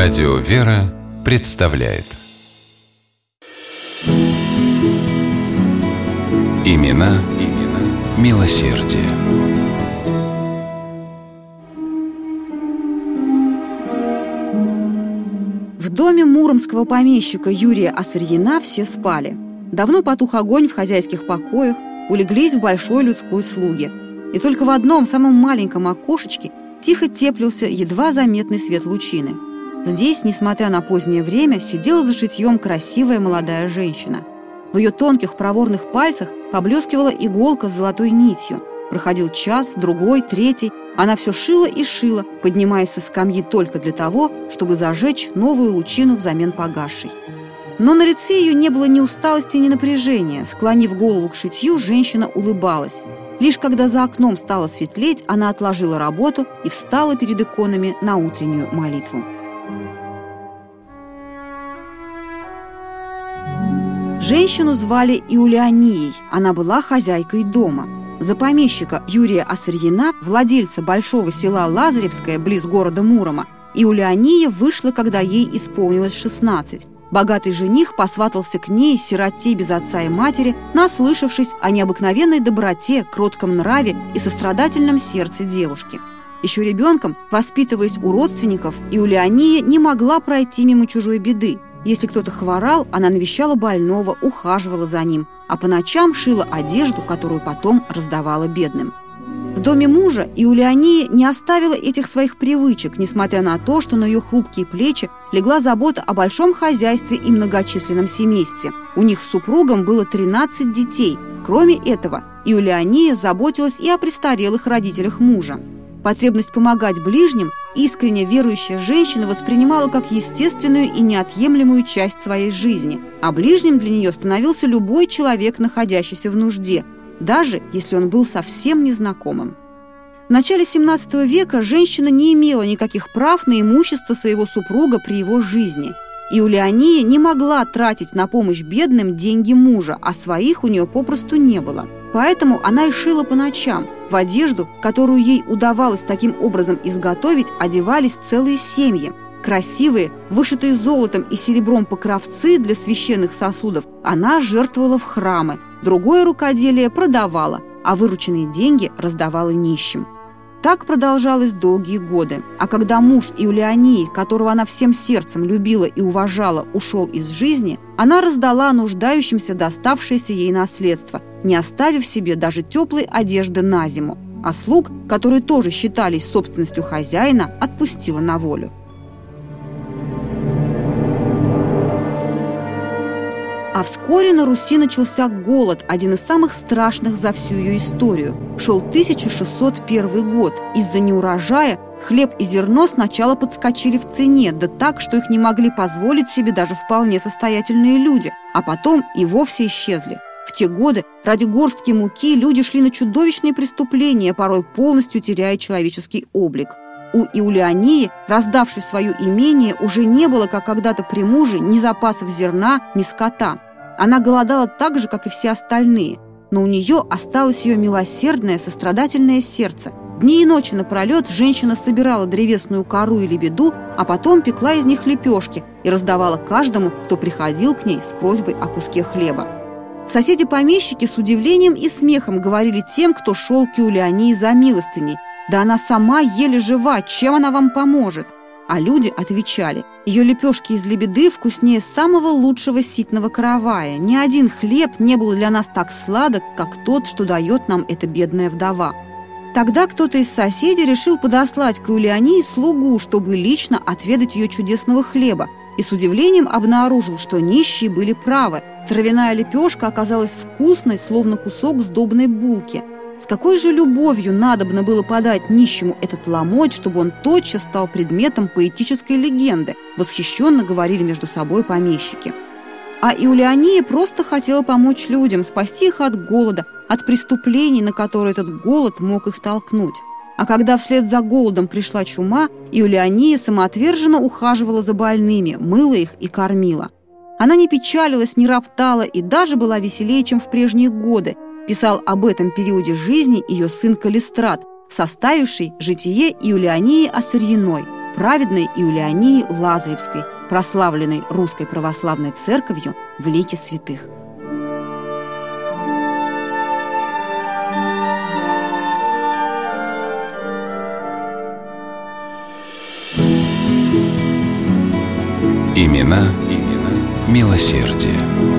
Радио «Вера» представляет Имена, имена милосердие. В доме муромского помещика Юрия Осырьина все спали. Давно потух огонь в хозяйских покоях, улеглись в большой людской слуге. И только в одном, самом маленьком окошечке тихо теплился едва заметный свет лучины. Здесь, несмотря на позднее время, сидела за шитьем красивая молодая женщина. В ее тонких проворных пальцах поблескивала иголка с золотой нитью. Проходил час, другой, третий. Она все шила и шила, поднимаясь со скамьи только для того, чтобы зажечь новую лучину взамен погасшей. Но на лице ее не было ни усталости, ни напряжения. Склонив голову к шитью, женщина улыбалась. Лишь когда за окном стало светлеть, она отложила работу и встала перед иконами на утреннюю молитву. Женщину звали Иулианией, она была хозяйкой дома. За помещика Юрия Осырьина, владельца большого села Лазаревское, близ города Мурома, Иулиания вышла, когда ей исполнилось 16. Богатый жених посватался к ней, сироте без отца и матери, наслышавшись о необыкновенной доброте, кротком нраве и сострадательном сердце девушки. Еще ребенком, воспитываясь у родственников, Иулиания не могла пройти мимо чужой беды. Если кто-то хворал, она навещала больного, ухаживала за ним, а по ночам шила одежду, которую потом раздавала бедным. В доме мужа Иулиания не оставила этих своих привычек, несмотря на то, что на ее хрупкие плечи легла забота о большом хозяйстве и многочисленном семействе. У них с супругом было 13 детей. Кроме этого, Иулиания заботилась и о престарелых родителях мужа. Потребность помогать ближним искренне верующая женщина воспринимала как естественную и неотъемлемую часть своей жизни, а ближним для нее становился любой человек, находящийся в нужде, даже если он был совсем незнакомым. В начале 17 века женщина не имела никаких прав на имущество своего супруга при его жизни. И Улеония не могла тратить на помощь бедным деньги мужа, а своих у нее попросту не было. Поэтому она и шила по ночам. В одежду, которую ей удавалось таким образом изготовить, одевались целые семьи. Красивые, вышитые золотом и серебром покровцы для священных сосудов она жертвовала в храмы, другое рукоделие продавала, а вырученные деньги раздавала нищим. Так продолжалось долгие годы. А когда муж Иулиании, которого она всем сердцем любила и уважала, ушел из жизни, она раздала нуждающимся доставшееся ей наследство, не оставив себе даже теплой одежды на зиму. А слуг, которые тоже считались собственностью хозяина, отпустила на волю. А вскоре на Руси начался голод, один из самых страшных за всю ее историю. Шел 1601 год. Из-за неурожая хлеб и зерно сначала подскочили в цене, да так, что их не могли позволить себе даже вполне состоятельные люди, а потом и вовсе исчезли. В те годы ради горстки муки люди шли на чудовищные преступления, порой полностью теряя человеческий облик. У Иулиании, раздавшей свое имение, уже не было, как когда-то при муже, ни запасов зерна, ни скота. Она голодала так же, как и все остальные, но у нее осталось ее милосердное, сострадательное сердце. Дни и ночи напролет женщина собирала древесную кору или беду, а потом пекла из них лепешки и раздавала каждому, кто приходил к ней с просьбой о куске хлеба. Соседи-помещики с удивлением и смехом говорили тем, кто шел к Юлиании за милостыней. «Да она сама еле жива, чем она вам поможет?» А люди отвечали, ее лепешки из лебеды вкуснее самого лучшего ситного каравая. Ни один хлеб не был для нас так сладок, как тот, что дает нам эта бедная вдова. Тогда кто-то из соседей решил подослать к Юлиании слугу, чтобы лично отведать ее чудесного хлеба, и с удивлением обнаружил, что нищие были правы. Травяная лепешка оказалась вкусной, словно кусок сдобной булки – с какой же любовью надобно было подать нищему этот ломоть, чтобы он тотчас стал предметом поэтической легенды, восхищенно говорили между собой помещики. А Иулиания просто хотела помочь людям, спасти их от голода, от преступлений, на которые этот голод мог их толкнуть. А когда вслед за голодом пришла чума, Иулиания самоотверженно ухаживала за больными, мыла их и кормила. Она не печалилась, не роптала и даже была веселее, чем в прежние годы, писал об этом периоде жизни ее сын Калистрат, составивший житие Иулиании Ассарьиной, праведной Иулиании Лазаревской, прославленной Русской Православной Церковью в лике святых. Имена, имена Милосердие.